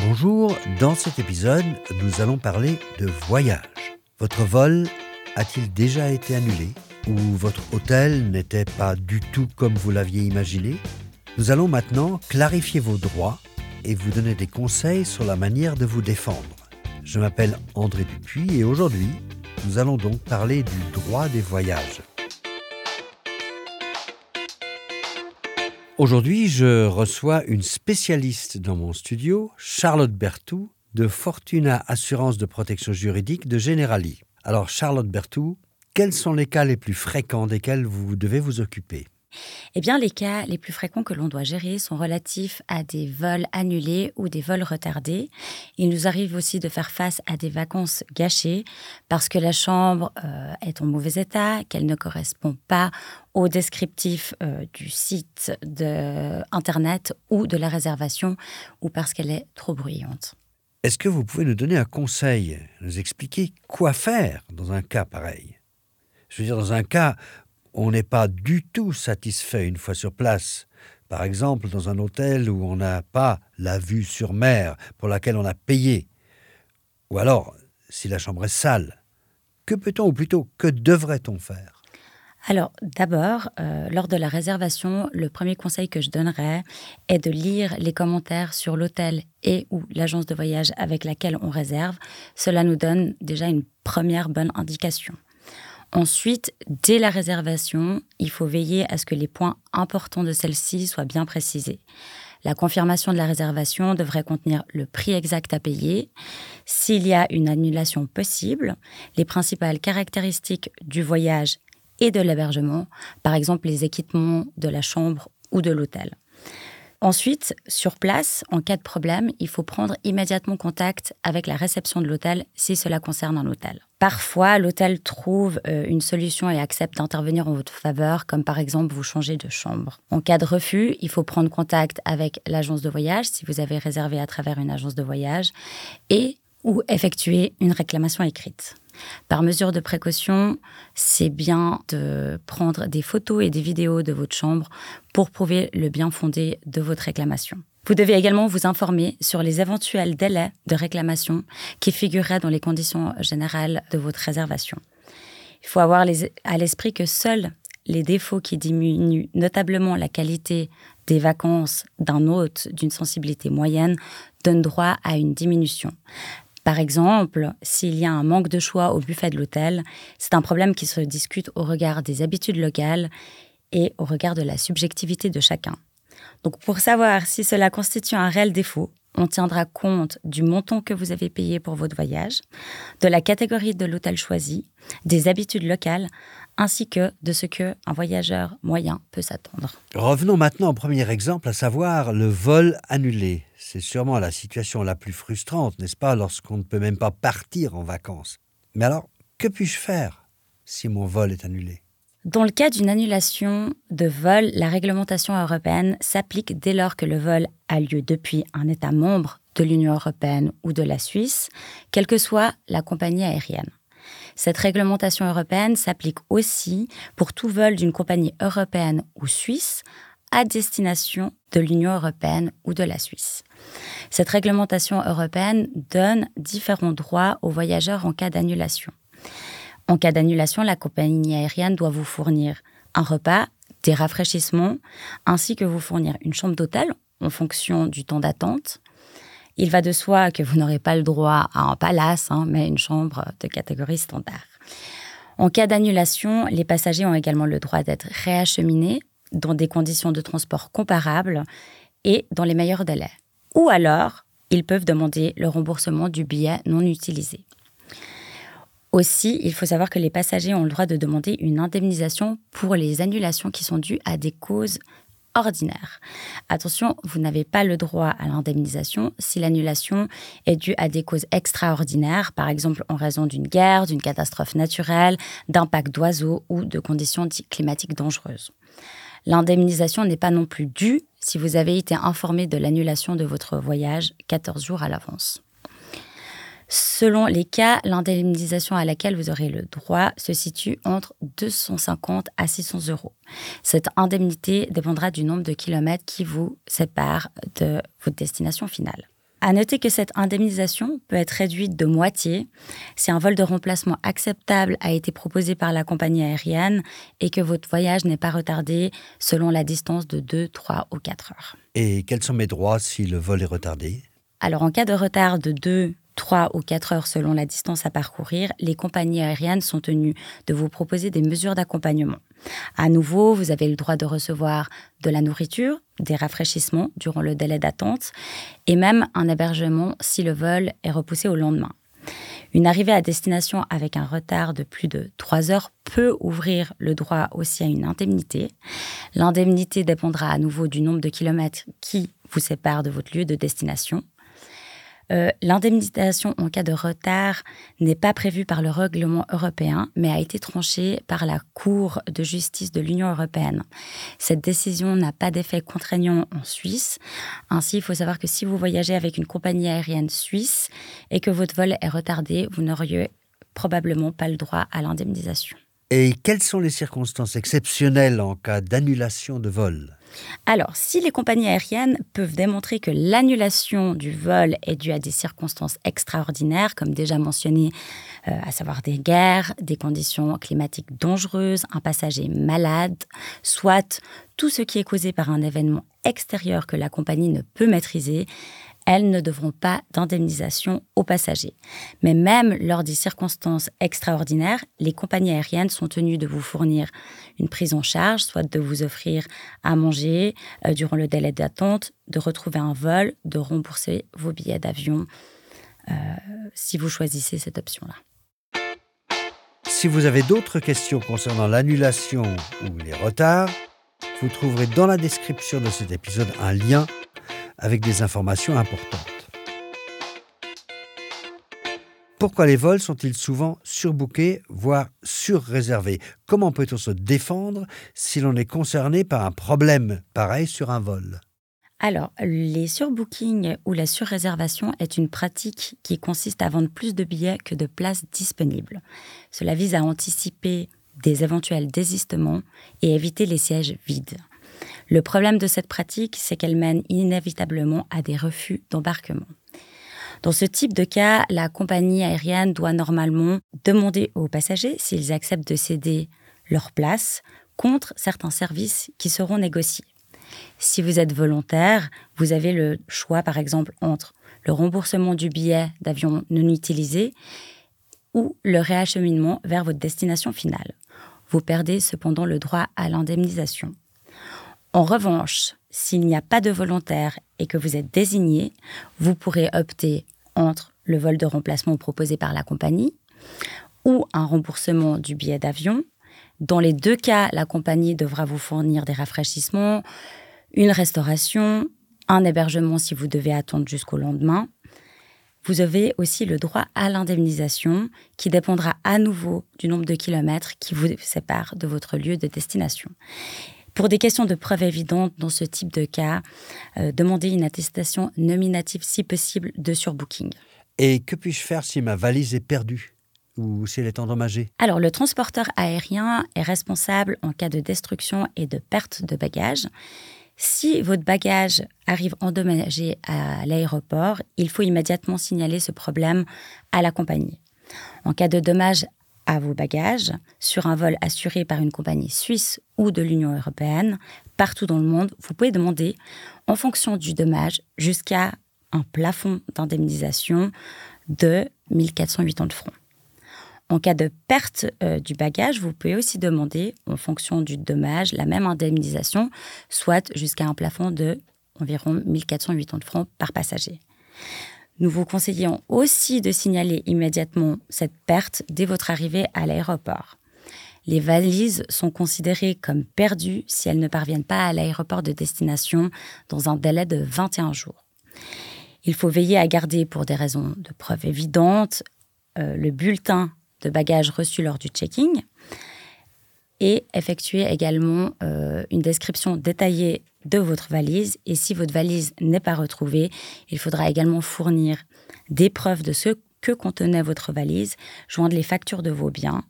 Bonjour, dans cet épisode, nous allons parler de voyage. Votre vol a-t-il déjà été annulé Ou votre hôtel n'était pas du tout comme vous l'aviez imaginé? Nous allons maintenant clarifier vos droits et vous donner des conseils sur la manière de vous défendre. Je m'appelle André Dupuis et aujourd'hui, nous allons donc parler du droit des voyages. Aujourd'hui, je reçois une spécialiste dans mon studio, Charlotte Bertou, de Fortuna Assurance de protection juridique de Generali. Alors, Charlotte Bertou, quels sont les cas les plus fréquents desquels vous devez vous occuper? Eh bien, les cas les plus fréquents que l'on doit gérer sont relatifs à des vols annulés ou des vols retardés. Il nous arrive aussi de faire face à des vacances gâchées parce que la chambre euh, est en mauvais état, qu'elle ne correspond pas au descriptif euh, du site de Internet ou de la réservation ou parce qu'elle est trop bruyante. Est-ce que vous pouvez nous donner un conseil, nous expliquer quoi faire dans un cas pareil? Je veux dire, dans un cas on n'est pas du tout satisfait une fois sur place. Par exemple, dans un hôtel où on n'a pas la vue sur mer pour laquelle on a payé. Ou alors, si la chambre est sale. Que peut-on, ou plutôt, que devrait-on faire? Alors d'abord, euh, lors de la réservation, le premier conseil que je donnerais est de lire les commentaires sur l'hôtel et ou l'agence de voyage avec laquelle on réserve. Cela nous donne déjà une première bonne indication. Ensuite, dès la réservation, il faut veiller à ce que les points importants de celle-ci soient bien précisés. La confirmation de la réservation devrait contenir le prix exact à payer, s'il y a une annulation possible, les principales caractéristiques du voyage et de l'hébergement, par exemple les équipements de la chambre ou de l'hôtel. Ensuite, sur place, en cas de problème, il faut prendre immédiatement contact avec la réception de l'hôtel si cela concerne un hôtel. Parfois, l'hôtel trouve euh, une solution et accepte d'intervenir en votre faveur, comme par exemple vous changer de chambre. En cas de refus, il faut prendre contact avec l'agence de voyage si vous avez réservé à travers une agence de voyage et ou effectuer une réclamation écrite. Par mesure de précaution, c'est bien de prendre des photos et des vidéos de votre chambre pour prouver le bien fondé de votre réclamation. Vous devez également vous informer sur les éventuels délais de réclamation qui figureraient dans les conditions générales de votre réservation. Il faut avoir à l'esprit que seuls les défauts qui diminuent notablement la qualité des vacances d'un hôte d'une sensibilité moyenne donnent droit à une diminution. Par exemple, s'il y a un manque de choix au buffet de l'hôtel, c'est un problème qui se discute au regard des habitudes locales et au regard de la subjectivité de chacun. Donc pour savoir si cela constitue un réel défaut, on tiendra compte du montant que vous avez payé pour votre voyage, de la catégorie de l'hôtel choisi, des habitudes locales, ainsi que de ce que un voyageur moyen peut s'attendre. Revenons maintenant au premier exemple, à savoir le vol annulé. C'est sûrement la situation la plus frustrante, n'est-ce pas, lorsqu'on ne peut même pas partir en vacances. Mais alors, que puis-je faire si mon vol est annulé? Dans le cas d'une annulation de vol, la réglementation européenne s'applique dès lors que le vol a lieu depuis un État membre de l'Union européenne ou de la Suisse, quelle que soit la compagnie aérienne. Cette réglementation européenne s'applique aussi pour tout vol d'une compagnie européenne ou suisse à destination de l'Union européenne ou de la Suisse. Cette réglementation européenne donne différents droits aux voyageurs en cas d'annulation. En cas d'annulation, la compagnie aérienne doit vous fournir un repas, des rafraîchissements, ainsi que vous fournir une chambre d'hôtel en fonction du temps d'attente. Il va de soi que vous n'aurez pas le droit à un palace, hein, mais une chambre de catégorie standard. En cas d'annulation, les passagers ont également le droit d'être réacheminés dans des conditions de transport comparables et dans les meilleurs délais. Ou alors, ils peuvent demander le remboursement du billet non utilisé. Aussi, il faut savoir que les passagers ont le droit de demander une indemnisation pour les annulations qui sont dues à des causes ordinaires. Attention, vous n'avez pas le droit à l'indemnisation si l'annulation est due à des causes extraordinaires, par exemple en raison d'une guerre, d'une catastrophe naturelle, d'impact d'oiseaux ou de conditions climatiques dangereuses. L'indemnisation n'est pas non plus due si vous avez été informé de l'annulation de votre voyage 14 jours à l'avance. Selon les cas, l'indemnisation à laquelle vous aurez le droit se situe entre 250 à 600 euros. Cette indemnité dépendra du nombre de kilomètres qui vous séparent de votre destination finale. À noter que cette indemnisation peut être réduite de moitié si un vol de remplacement acceptable a été proposé par la compagnie aérienne et que votre voyage n'est pas retardé selon la distance de 2, 3 ou 4 heures. Et quels sont mes droits si le vol est retardé? Alors en cas de retard de 2, 3 ou 4 heures selon la distance à parcourir, les compagnies aériennes sont tenues de vous proposer des mesures d'accompagnement. À nouveau, vous avez le droit de recevoir de la nourriture, des rafraîchissements durant le délai d'attente et même un hébergement si le vol est repoussé au lendemain. Une arrivée à destination avec un retard de plus de 3 heures peut ouvrir le droit aussi à une indemnité. L'indemnité dépendra à nouveau du nombre de kilomètres qui vous séparent de votre lieu de destination. Euh, l'indemnisation en cas de retard n'est pas prévue par le règlement européen, mais a été tranchée par la Cour de justice de l'Union européenne. Cette décision n'a pas d'effet contraignant en Suisse. Ainsi, il faut savoir que si vous voyagez avec une compagnie aérienne suisse et que votre vol est retardé, vous n'auriez probablement pas le droit à l'indemnisation. Et quelles sont les circonstances exceptionnelles en cas d'annulation de vol? Alors, si les compagnies aériennes peuvent démontrer que l'annulation du vol est due à des circonstances extraordinaires, comme déjà mentionné, euh, à savoir des guerres, des conditions climatiques dangereuses, un passager malade, soit tout ce qui est causé par un événement extérieur que la compagnie ne peut maîtriser, elles ne devront pas d'indemnisation aux passagers. Mais même lors des circonstances extraordinaires, les compagnies aériennes sont tenues de vous fournir une prise en charge, soit de vous offrir à manger euh, durant le délai d'attente, de retrouver un vol, de rembourser vos billets d'avion euh, si vous choisissez cette option-là. Si vous avez d'autres questions concernant l'annulation ou les retards, vous trouverez dans la description de cet épisode un lien avec des informations importantes. Pourquoi les vols sont-ils souvent surbookés, voire surréservés? Comment peut-on se défendre si l'on est concerné par un problème pareil sur un vol? Alors, les surbookings ou la surréservation est une pratique qui consiste à vendre plus de billets que de places disponibles. Cela vise à anticiper des éventuels désistements et éviter les sièges vides. Le problème de cette pratique, c'est qu'elle mène inévitablement à des refus d'embarquement. Dans ce type de cas, la compagnie aérienne doit normalement demander aux passagers s'ils acceptent de céder leur place contre certains services qui seront négociés. Si vous êtes volontaire, vous avez le choix par exemple entre le remboursement du billet d'avion non utilisé ou le réacheminement vers votre destination finale. Vous perdez cependant le droit à l'indemnisation. En revanche, s'il n'y a pas de volontaire et que vous êtes désigné, vous pourrez opter entre le vol de remplacement proposé par la compagnie ou un remboursement du billet d'avion. Dans les deux cas, la compagnie devra vous fournir des rafraîchissements, une restauration, un hébergement si vous devez attendre jusqu'au lendemain. Vous avez aussi le droit à l'indemnisation qui dépendra à nouveau du nombre de kilomètres qui vous séparent de votre lieu de destination. Pour des questions de preuve évidentes dans ce type de cas, euh, demandez une attestation nominative si possible de surbooking. Et que puis-je faire si ma valise est perdue ou si elle est endommagée Alors, le transporteur aérien est responsable en cas de destruction et de perte de bagages. Si votre bagage arrive endommagé à l'aéroport, il faut immédiatement signaler ce problème à la compagnie. En cas de dommage à vos bagages sur un vol assuré par une compagnie suisse ou de l'Union européenne, partout dans le monde, vous pouvez demander, en fonction du dommage, jusqu'à un plafond d'indemnisation de 1480 francs. En cas de perte euh, du bagage, vous pouvez aussi demander, en fonction du dommage, la même indemnisation, soit jusqu'à un plafond de environ 1480 francs par passager. Nous vous conseillons aussi de signaler immédiatement cette perte dès votre arrivée à l'aéroport. Les valises sont considérées comme perdues si elles ne parviennent pas à l'aéroport de destination dans un délai de 21 jours. Il faut veiller à garder, pour des raisons de preuve évidentes, euh, le bulletin de bagages reçu lors du checking et effectuer également euh, une description détaillée de votre valise. Et si votre valise n'est pas retrouvée, il faudra également fournir des preuves de ce que contenait votre valise, joindre les factures de vos biens.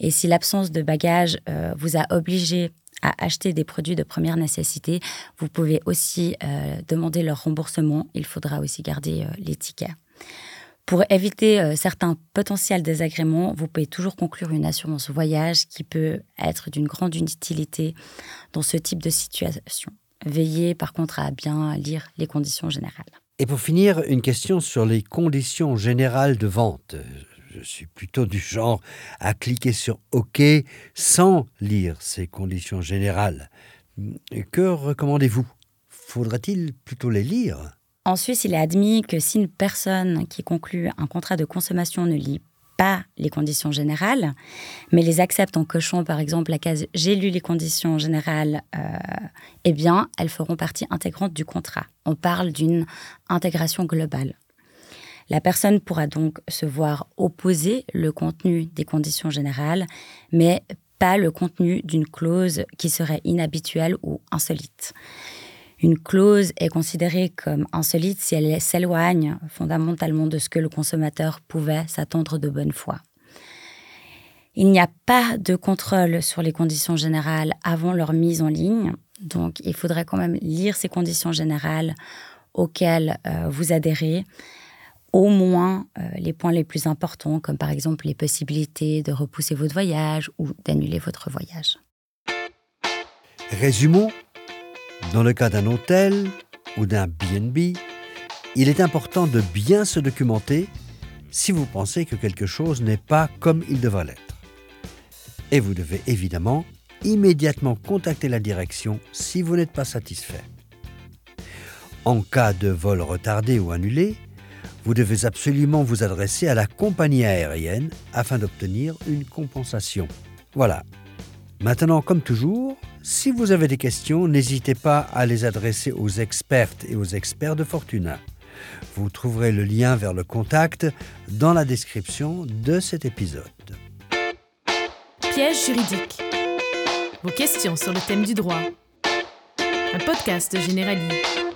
Et si l'absence de bagages euh, vous a obligé à acheter des produits de première nécessité, vous pouvez aussi euh, demander leur remboursement. Il faudra aussi garder les tickets. Pour éviter certains potentiels désagréments, vous pouvez toujours conclure une assurance voyage qui peut être d'une grande utilité dans ce type de situation. Veillez par contre à bien lire les conditions générales. Et pour finir, une question sur les conditions générales de vente je suis plutôt du genre à cliquer sur OK sans lire ces conditions générales. Que recommandez-vous? Faudrait-il plutôt les lire? En Suisse, il est admis que si une personne qui conclut un contrat de consommation ne lit pas les conditions générales, mais les accepte en cochant par exemple la case J'ai lu les conditions générales, euh, eh bien, elles feront partie intégrante du contrat. On parle d'une intégration globale. La personne pourra donc se voir opposer le contenu des conditions générales, mais pas le contenu d'une clause qui serait inhabituelle ou insolite. Une clause est considérée comme insolite si elle s'éloigne fondamentalement de ce que le consommateur pouvait s'attendre de bonne foi. Il n'y a pas de contrôle sur les conditions générales avant leur mise en ligne, donc il faudrait quand même lire ces conditions générales auxquelles euh, vous adhérez au moins euh, les points les plus importants, comme par exemple les possibilités de repousser votre voyage ou d'annuler votre voyage. Résumons, dans le cas d'un hôtel ou d'un BNB, il est important de bien se documenter si vous pensez que quelque chose n'est pas comme il devrait l'être. Et vous devez évidemment immédiatement contacter la direction si vous n'êtes pas satisfait. En cas de vol retardé ou annulé, vous devez absolument vous adresser à la compagnie aérienne afin d'obtenir une compensation. Voilà. Maintenant, comme toujours, si vous avez des questions, n'hésitez pas à les adresser aux expertes et aux experts de Fortuna. Vous trouverez le lien vers le contact dans la description de cet épisode. Piège juridique. Vos questions sur le thème du droit. Un podcast de.